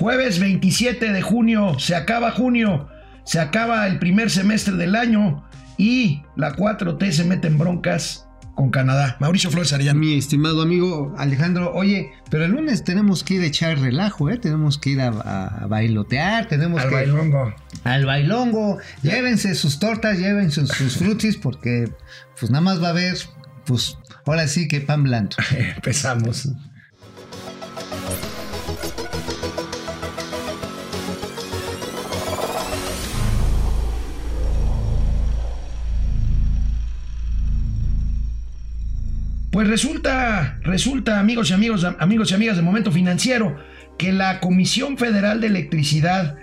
Jueves 27 de junio, se acaba junio, se acaba el primer semestre del año y la 4T se mete en broncas con Canadá. Mauricio Flores Arellano. Mi estimado amigo Alejandro, oye, pero el lunes tenemos que ir a echar relajo, ¿eh? Tenemos que ir a, bailotear, tenemos al que... bailongo. Al bailongo. Llévense sus tortas, llévense sus, frutis, porque pues nada más va a haber, pues ahora sí que pan blanco. Empezamos. Pues resulta, resulta, amigos y amigos, amigos y amigas de Momento Financiero, que la Comisión Federal de Electricidad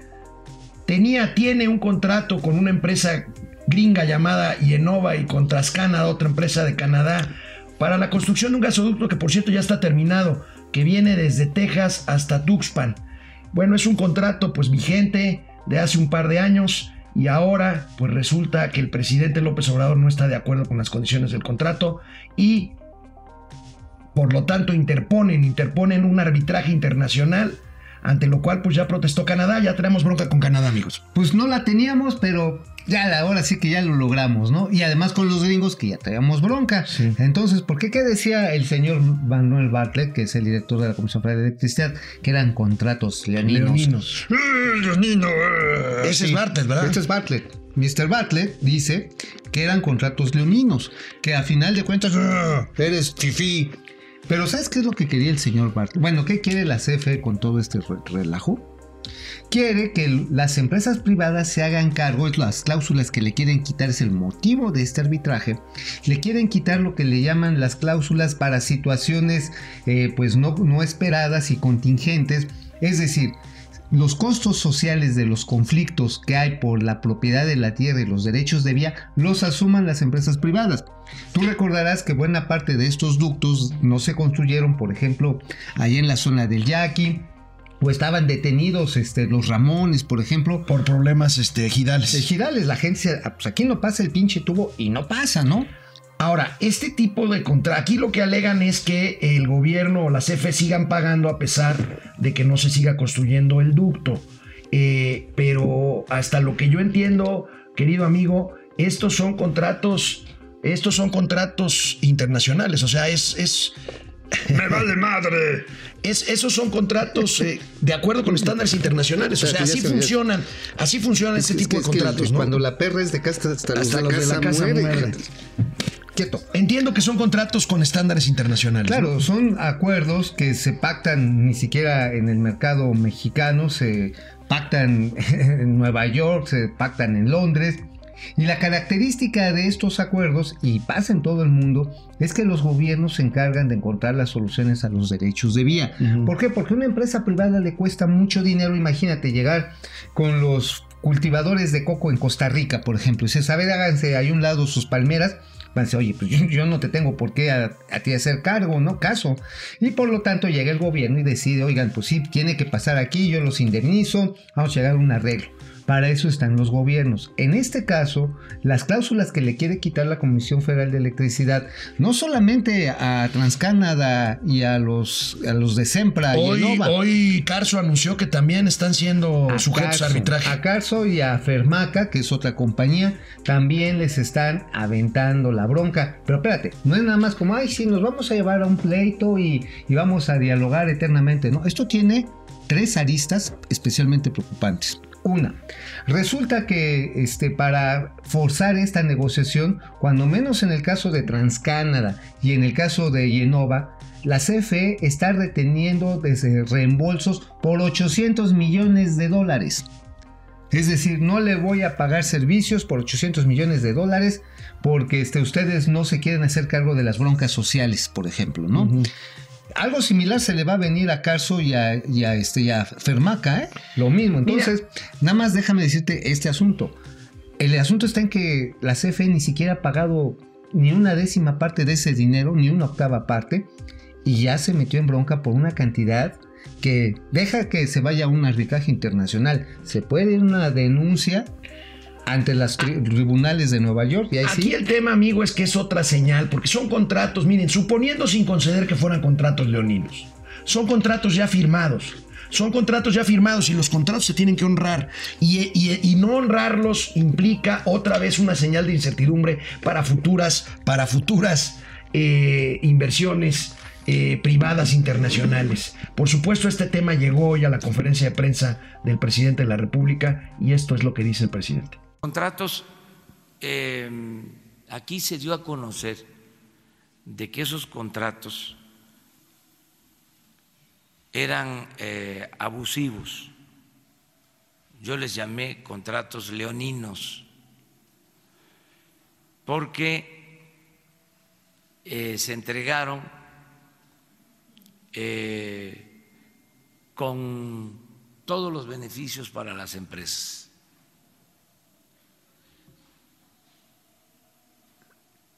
tenía, tiene un contrato con una empresa gringa llamada Yenova y con Trascanada, otra empresa de Canadá, para la construcción de un gasoducto que por cierto ya está terminado, que viene desde Texas hasta Tuxpan. Bueno, es un contrato pues vigente de hace un par de años y ahora pues resulta que el presidente López Obrador no está de acuerdo con las condiciones del contrato y por lo tanto, interponen, interponen un arbitraje internacional, ante lo cual pues ya protestó Canadá, ya tenemos bronca con Canadá, amigos. Pues no la teníamos, pero ya ahora sí que ya lo logramos, ¿no? Y además con los gringos que ya teníamos bronca. Entonces, ¿por qué qué decía el señor Manuel Bartlett, que es el director de la Comisión Federal de Electricidad, que eran contratos leoninos? Leoninos. ¡Eh, leonino! Eh! Ese es Bartlett, ¿verdad? Este es Bartlett. Mr. Bartlett dice que eran contratos leoninos, que a final de cuentas ¡ah! eres fifí, pero ¿sabes qué es lo que quería el señor Bart? Bueno, ¿qué quiere la CFE con todo este relajo? Quiere que las empresas privadas se hagan cargo, las cláusulas que le quieren quitar, es el motivo de este arbitraje, le quieren quitar lo que le llaman las cláusulas para situaciones eh, pues no, no esperadas y contingentes, es decir, los costos sociales de los conflictos que hay por la propiedad de la tierra y los derechos de vía los asuman las empresas privadas. Tú recordarás que buena parte de estos ductos no se construyeron, por ejemplo, ahí en la zona del Yaqui, o estaban detenidos este, los Ramones, por ejemplo. Por problemas este, ejidales. Ejidales, la gente, pues aquí no pasa el pinche tubo y no pasa, ¿no? Ahora, este tipo de contra, aquí lo que alegan es que el gobierno o la CFE sigan pagando a pesar de que no se siga construyendo el ducto. Eh, pero hasta lo que yo entiendo, querido amigo, estos son contratos, estos son contratos internacionales, o sea, es, es me vale madre. Es, esos son contratos eh, de acuerdo con estándares internacionales. O sea, así funcionan. Así funcionan ese tipo de contratos. Cuando la perra es de casa hasta, los, de, la casa muere. Entiendo que son contratos con estándares internacionales. Claro, son acuerdos que se pactan ni siquiera en el mercado mexicano, se pactan en Nueva York, se pactan en Londres. Y la característica de estos acuerdos, y pasa en todo el mundo, es que los gobiernos se encargan de encontrar las soluciones a los derechos de vía. ¿Por qué? Porque a una empresa privada le cuesta mucho dinero, imagínate, llegar con los cultivadores de coco en Costa Rica, por ejemplo, y se sabe, háganse ahí un lado sus palmeras, van oye, pues yo, no te tengo por qué a, a, ti hacer cargo, ¿no? Caso. Y por lo tanto llega el gobierno y decide, oigan, pues sí, tiene que pasar aquí, yo los indemnizo, vamos a llegar a un arreglo. Para eso están los gobiernos. En este caso, las cláusulas que le quiere quitar la Comisión Federal de Electricidad, no solamente a TransCanada y a los, a los de Sempra hoy, y Hoy Carso anunció que también están siendo sujetos a arbitraje. A Carso y a Fermaca, que es otra compañía, también les están aventando la bronca. Pero espérate, no es nada más como, ay, sí, nos vamos a llevar a un pleito y, y vamos a dialogar eternamente. No, esto tiene tres aristas especialmente preocupantes. Una, resulta que este, para forzar esta negociación, cuando menos en el caso de TransCanada y en el caso de Yenova, la CFE está reteniendo desde reembolsos por 800 millones de dólares. Es decir, no le voy a pagar servicios por 800 millones de dólares porque este, ustedes no se quieren hacer cargo de las broncas sociales, por ejemplo, ¿no? Algo similar se le va a venir a Carso y a, este, Fermaca, ¿eh? Lo mismo. Entonces, nada más déjame decirte este asunto. El asunto está en que la CFE ni siquiera ha pagado ni una décima parte de ese dinero, ni una octava parte, y ya se metió en bronca por una cantidad que deja que se vaya a un arbitraje internacional. Se puede ir una denuncia ante los tribunales de Nueva York. Y Aquí el tema, amigo, es que es otra señal, porque son contratos, miren, suponiendo sin conceder que fueran contratos leoninos, son contratos ya firmados. son contratos ya firmados y los contratos se tienen que honrar. Y, y, no honrarlos implica otra vez una señal de incertidumbre para futuras, para futuras eh, inversiones eh, privadas internacionales. Por supuesto, este tema llegó hoy a la conferencia de prensa del presidente de la República y esto es lo que dice el presidente. Contratos, eh, aquí se dio a conocer de que esos contratos eran eh, abusivos. Yo les llamé contratos leoninos, porque se entregaron eh, con todos los beneficios para las empresas.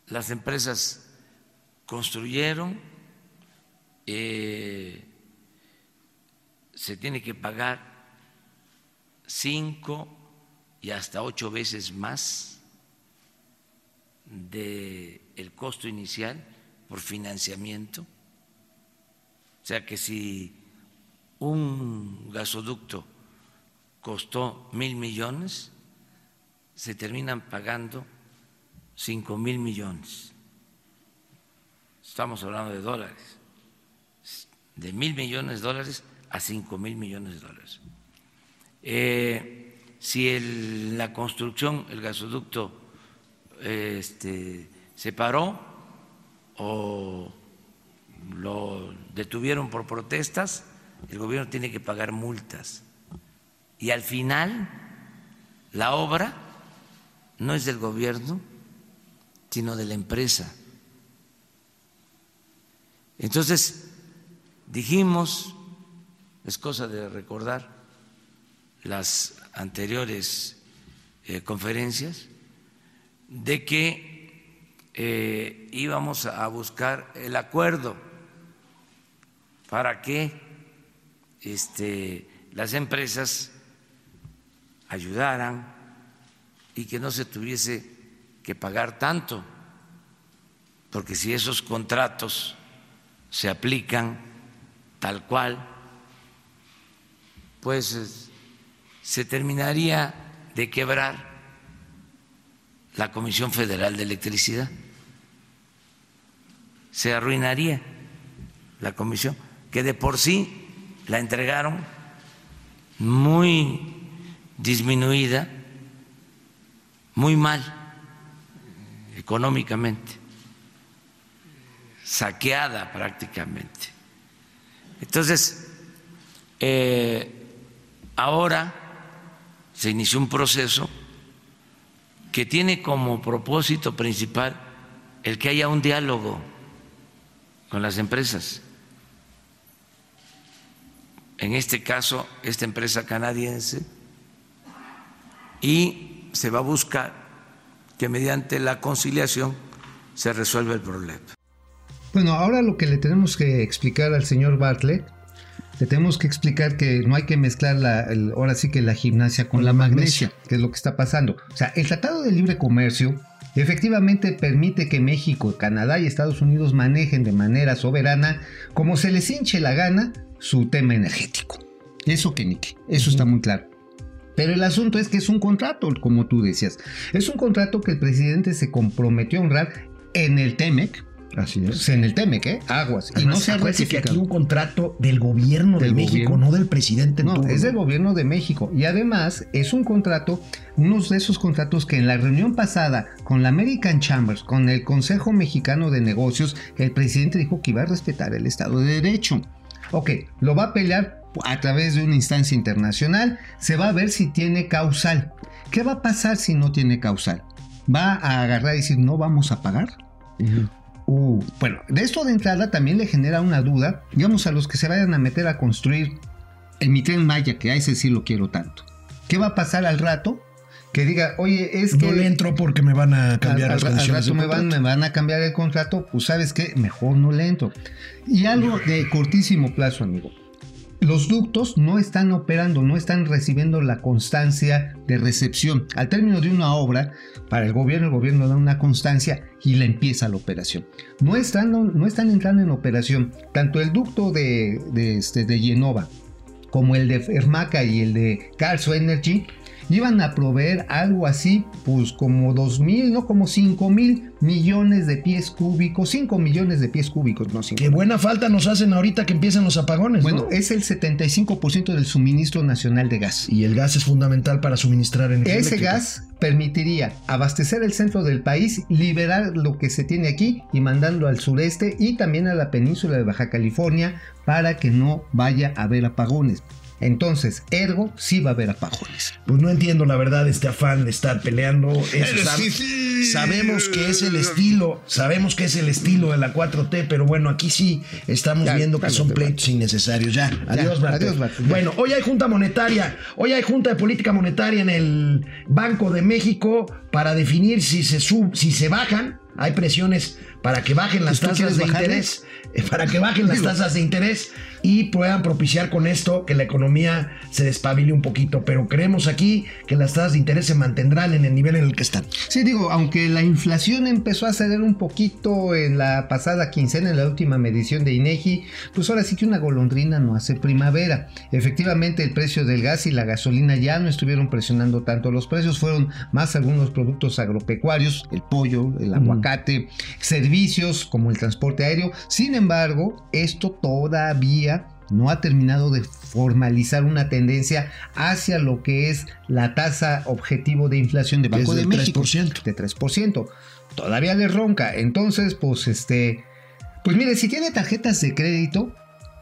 Las empresas construyeron, eh, se tiene que pagar cinco y hasta ocho veces más del el costo inicial por financiamiento. O sea que si un gasoducto costó mil millones, se terminan pagando cinco mil millones. Estamos hablando de dólares, de mil millones de dólares a cinco mil millones de dólares. Eh, si la construcción, el gasoducto, este, se paró o lo detuvieron por protestas, el gobierno tiene que pagar multas. Y al final, la obra no es del gobierno, sino de la empresa. Entonces, dijimos, es cosa de recordar las anteriores eh, conferencias, de que eh, íbamos a buscar el acuerdo para que este, las empresas ayudaran y que no se tuviese que pagar tanto, porque si esos contratos se aplican tal cual, pues se terminaría de quebrar la Comisión Federal de Electricidad, se arruinaría la comisión que de por sí la entregaron muy disminuida, muy mal económicamente, saqueada prácticamente. Entonces, eh, ahora se inició un proceso que tiene como propósito principal el que haya un diálogo con las empresas en este caso esta empresa canadiense, y se va a buscar que mediante la conciliación se resuelva el problema. Bueno, ahora lo que le tenemos que explicar al señor Bartlett, le tenemos que explicar que no hay que mezclar la, ahora sí que la gimnasia con, la magnesia, que es lo que está pasando. O sea, el Tratado de Libre Comercio efectivamente permite que México, Canadá y Estados Unidos manejen de manera soberana, como se les hinche la gana, su tema energético. Eso que ni eso está muy claro. Pero el asunto es que es un contrato, como tú decías. Es un contrato que el presidente se comprometió a honrar en el TEMEC, Así es. En el TEMEC, ¿eh? Aguas. y no se ha que aquí un contrato del gobierno de México, no del presidente. No, es del gobierno de México. Y además es un contrato, uno de esos contratos que en la reunión pasada con la American Chambers, con el Consejo Mexicano de Negocios, el presidente dijo que iba a respetar el Estado de Derecho. Ok, lo va a pelear a través de una instancia internacional, se va a ver si tiene causal. ¿Qué va a pasar si no tiene causal? ¿Va a agarrar y decir no vamos a pagar? Uh, bueno, de esto de entrada también le genera una duda, digamos, a los que se vayan a meter a construir el mi tren Maya, que a ese sí lo quiero tanto. ¿Qué va a pasar al rato? Que diga, oye, es que. No le entro porque me van a cambiar las condiciones. Al rato me van, me van a cambiar el contrato, pues sabes qué, mejor no le entro. Y algo de cortísimo plazo, amigo. Los ductos no están operando, no están recibiendo la constancia de recepción. Al término de una obra, para el gobierno, el gobierno da una constancia y le empieza la operación. No están, no, están entrando en operación tanto el ducto de, de, este, Genova como el de Fermaca y el de Carso Energy, iban a proveer algo así, pues como 2 mil, no como 5 mil millones de pies cúbicos, 5 millones de pies cúbicos, no 5. Qué buena falta nos hacen ahorita que empiezan los apagones. Bueno, ¿no? es el 75% del suministro nacional de gas. Y el gas es fundamental para suministrar energía. Ese eléctrica. gas permitiría abastecer el centro del país, liberar lo que se tiene aquí y mandarlo al sureste y también a la península de Baja California para que no vaya a haber apagones. Entonces, ergo, sí va a haber apagones. Pues no entiendo la verdad este afán de estar peleando. Eso sab- sí, sí. Sabemos que es el estilo, sabemos que es el estilo de la 4T, pero bueno, aquí sí estamos Ya, viendo que son Bart. pleitos innecesarios. Ya, adiós, Bart. adiós, Bart, ya. Bueno, hoy hay Junta Monetaria, hoy hay Junta de Política Monetaria en el Banco de México para definir si se sub, si se bajan. Hay presiones para que bajen las ¿Tú tasas de interés, eh, para que bajen las tasas de interés y puedan propiciar con esto que la economía se despabile un poquito. Pero creemos aquí que las tasas de interés se mantendrán en el nivel en el que están. Sí, digo, aunque la inflación empezó a ceder un poquito en la pasada quincena, en la última medición de INEGI, pues ahora sí que una golondrina no hace primavera. Efectivamente, el precio del gas y la gasolina ya no estuvieron presionando tanto los precios, fueron más algunos productos agropecuarios, el pollo, el aguacate, servicios como el transporte aéreo. Sin embargo, esto todavía no ha terminado de formalizar una tendencia hacia lo que es la tasa objetivo de inflación de Banco de del México 3%. de 3%. Todavía le ronca. Entonces, pues este pues mire, si tiene tarjetas de crédito,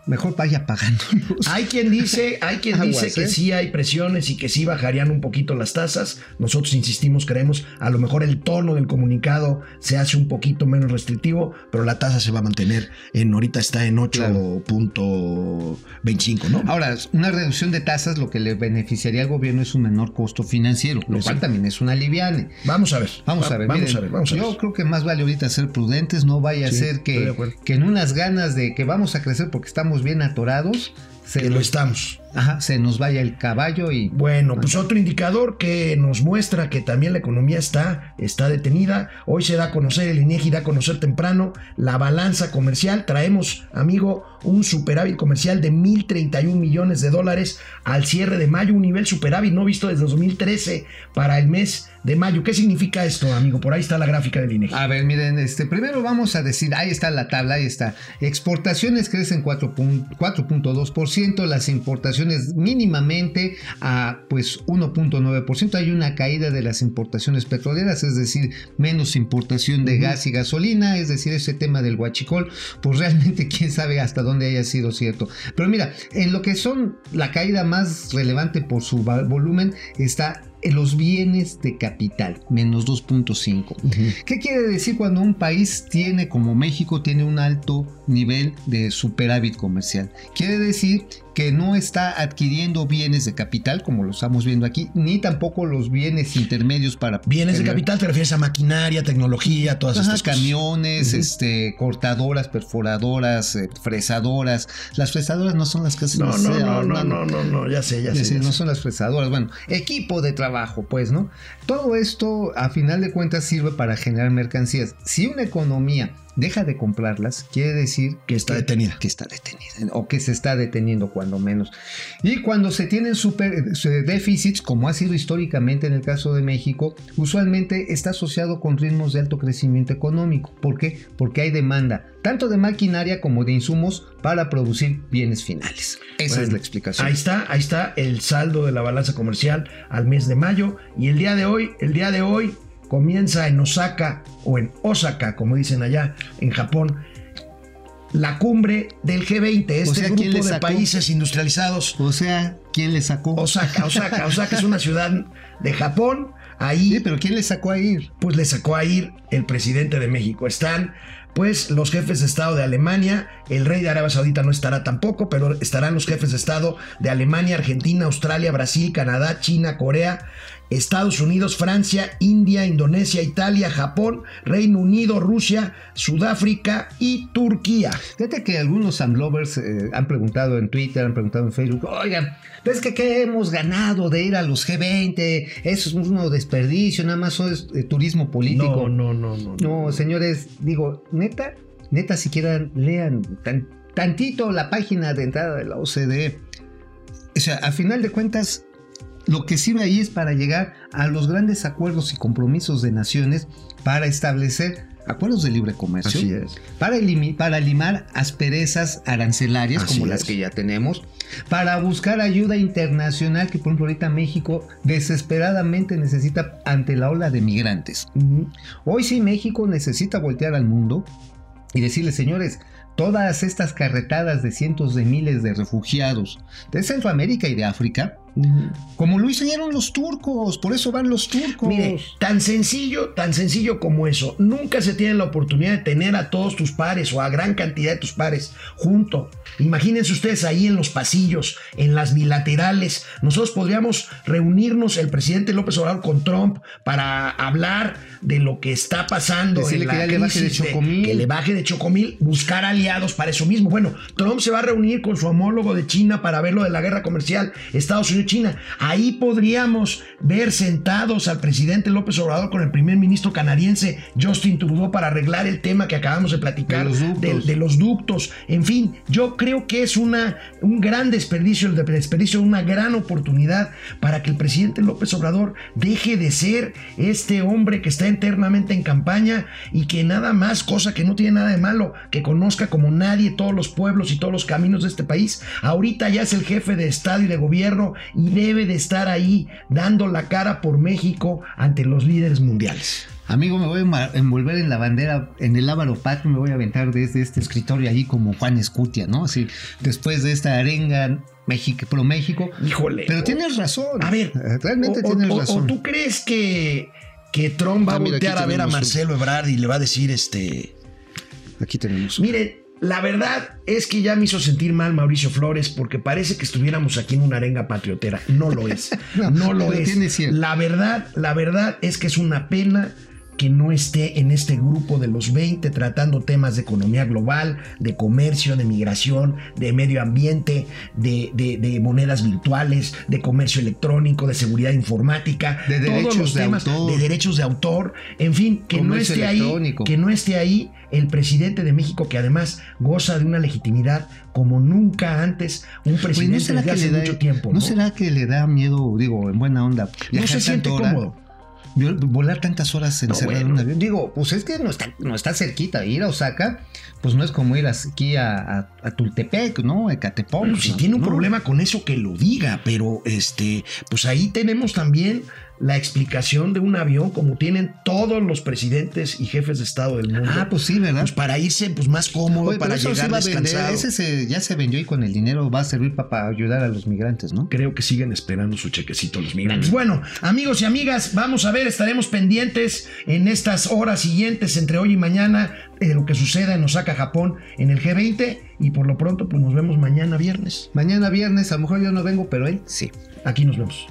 mejor vaya pagándolos. Hay quien dice, hay quien Aguas, dice que ¿eh? sí hay presiones y que sí bajarían un poquito las tasas. Nosotros insistimos, creemos, a lo mejor el tono del comunicado se hace un poquito menos restrictivo, pero la tasa se va a mantener en ahorita está en 8.25, ¿no? Ahora, una reducción de tasas lo que le beneficiaría al gobierno es un menor costo financiero, lo cual también es una aliviane. Vamos a ver. Vamos Va- a ver, Vamos miren, a ver, vamos a ver. Yo creo que más vale ahorita ser prudentes, no vaya Sí, a ser que, que en unas ganas de que vamos a crecer porque estamos bien atorados, se lo estamos. Ajá, se nos vaya el caballo y... Bueno, pues otro indicador que nos muestra que también la economía está, está detenida. Hoy se da a conocer, el INEGI da a conocer temprano la balanza comercial. Traemos, amigo, un superávit comercial de 1.031 millones de dólares al cierre de mayo, un nivel superávit no visto desde 2013 para el mes de mayo. ¿Qué significa esto, amigo? Por ahí está la gráfica del INEGI. A ver, miren, este, primero vamos a decir, ahí está la tabla, ahí está. Exportaciones crecen 4.2% las importaciones mínimamente a pues 1.9%. Hay una caída de las importaciones petroleras, es decir, menos importación de gas y gasolina, es decir, ese tema del guachicol, pues realmente quién sabe hasta dónde haya sido cierto. Pero mira, en lo que son la caída más relevante por su volumen está los bienes de capital, menos 2.5. ¿Qué quiere decir cuando un país tiene, como México, tiene un alto nivel de superávit comercial? Quiere decir que no está adquiriendo bienes de capital, como lo estamos viendo aquí, ni tampoco los bienes intermedios para... Bienes de capital te refieres a maquinaria, tecnología, todas Ajá, estas cosas. camiones, este, cortadoras, perforadoras, eh, fresadoras. Las fresadoras no son las que hacen No, no, acero, no, no, no, no, no, ya sé, ya sé. ya no sé. son las fresadoras, bueno, equipo de trabajo, pues, ¿no? Todo esto, a final de cuentas, sirve para generar mercancías. Si una economía deja de comprarlas, quiere decir Que está detenida. Que está detenida, o que se está deteniendo, cuando menos. Y cuando se tienen super, déficits, como ha sido históricamente en el caso de México, usualmente está asociado con ritmos de alto crecimiento económico. ¿Por qué? Porque hay demanda, tanto de maquinaria como de insumos, para producir bienes finales. Esa Bueno, es la explicación. Ahí está, ahí está el saldo de la balanza comercial al mes de mayo. Y el día de hoy, el día de hoy comienza en Osaka o en Osaka, como dicen allá en Japón, la cumbre del G20, este sea, ¿quién le grupo de sacó? países industrializados. O sea, ¿quién le sacó? Osaka, Osaka, Osaka es una ciudad de Japón. Ahí Sí, pero ¿quién le sacó a ir? pues le sacó a ir el presidente de México. Están pues los jefes de Estado de Alemania, el rey de Arabia Saudita no estará tampoco, pero estarán los jefes de Estado de Alemania, Argentina, Australia, Brasil, Canadá, China, Corea, Estados Unidos, Francia, India, Indonesia, Italia, Japón, Reino Unido, Rusia, Sudáfrica y Turquía. Fíjate que algunos Amlovers eh, han preguntado en Twitter, han preguntado en Facebook, oigan, ¿ves que qué hemos ganado de ir a los G20? Eso es un desperdicio, nada más es eh, turismo político. No, no, no, no. No, señores, digo, neta, neta, siquiera lean tan- tantito la página de entrada de la OCDE. o sea, a final de cuentas, lo que sirve ahí es para llegar a los grandes acuerdos y compromisos de naciones para establecer acuerdos de libre comercio. Así es. Para, para limar asperezas arancelarias Así como las es. que ya tenemos. Para buscar ayuda internacional que por ejemplo ahorita México desesperadamente necesita ante la ola de migrantes. Hoy sí México necesita voltear al mundo y decirle, señores, todas estas carretadas de cientos de miles de refugiados de Centroamérica y de África, como lo hicieron los turcos, por eso van los turcos. Mire, tan sencillo, tan sencillo como eso. Nunca se tiene la oportunidad de tener a todos tus pares o a gran cantidad de tus pares junto. Imagínense ustedes ahí en los pasillos, en las bilaterales. Nosotros podríamos reunirnos el presidente López Obrador con Trump para hablar de lo que está pasando. Decirle en que la ya le baje de chocomil. que le baje de chocomil, buscar aliados para eso mismo. Bueno, Trump se va a reunir con su homólogo de China para ver lo de la guerra comercial Estados Unidos-China. Ahí podríamos ver sentados al presidente López Obrador con el primer ministro canadiense Justin Trudeau para arreglar el tema que acabamos de platicar De los ductos. de- de los ductos. En fin, yo creo que es una, un gran desperdicio, el desperdicio, una gran oportunidad para que el presidente López Obrador deje de ser este hombre que está eternamente en campaña y que nada más, cosa que no tiene nada de malo, que conozca como nadie todos los pueblos y todos los caminos de este país. Ahorita ya es el jefe de Estado y de gobierno y debe de estar ahí dando la cara por México ante los líderes mundiales. Amigo, me voy a envolver en la bandera, en el ávaro patrio, me voy a aventar desde este escritorio ahí como Juan Escutia, ¿no? Así, después de esta arenga México, pro México. Híjole. Pero o- tienes razón. A ver, Eh, realmente o, tienes o- razón. o tú crees que, que Trump va a Ah, mira, voltear a ver a Marcelo Ebrard y le va a decir este. Aquí tenemos. Miren, la verdad es que ya me hizo sentir mal Mauricio Flores porque parece que estuviéramos aquí en una arenga patriotera. No lo es. No, no, lo es. La verdad, la verdad es que es una pena que no esté en este grupo de los 20 tratando temas de economía global, de comercio, de migración, de medio ambiente, de, de- de monedas virtuales, de comercio electrónico, de seguridad informática, De todos derechos los de temas autor. de derechos de autor, en fin, que no esté ahí, que no esté ahí el presidente de México que además goza de una legitimidad como nunca antes un presidente desde que hace da, mucho tiempo. ¿no? ¿no? será que le da miedo, digo, en buena onda, No se siente hora, cómodo. Volar tantas horas encerrado bueno. en un avión? Digo, pues es que no está, no está cerquita. Ir a Osaka, pues no es como ir aquí a, a, a Tultepec, ¿no? A Ecatepec. Bueno, si tiene un ¿no? problema con eso, que lo diga, pero este, pues ahí tenemos también la explicación de un avión como tienen todos los presidentes y jefes de Estado del mundo. Ah, pues sí, ¿verdad? Pues para irse pues más cómodo, Oye, para llegar descansado. Ese se- ya se vendió y con el dinero va a servir para ayudar a los migrantes, ¿no? Creo que siguen esperando su chequecito los migrantes. Bueno, amigos y amigas, vamos a ver, estaremos pendientes en estas horas siguientes, entre hoy y mañana, de lo que suceda en Osaka, Japón, en el G20. Y por lo pronto, pues nos vemos mañana viernes. Mañana viernes, a lo mejor yo no vengo, pero él sí. Aquí nos vemos.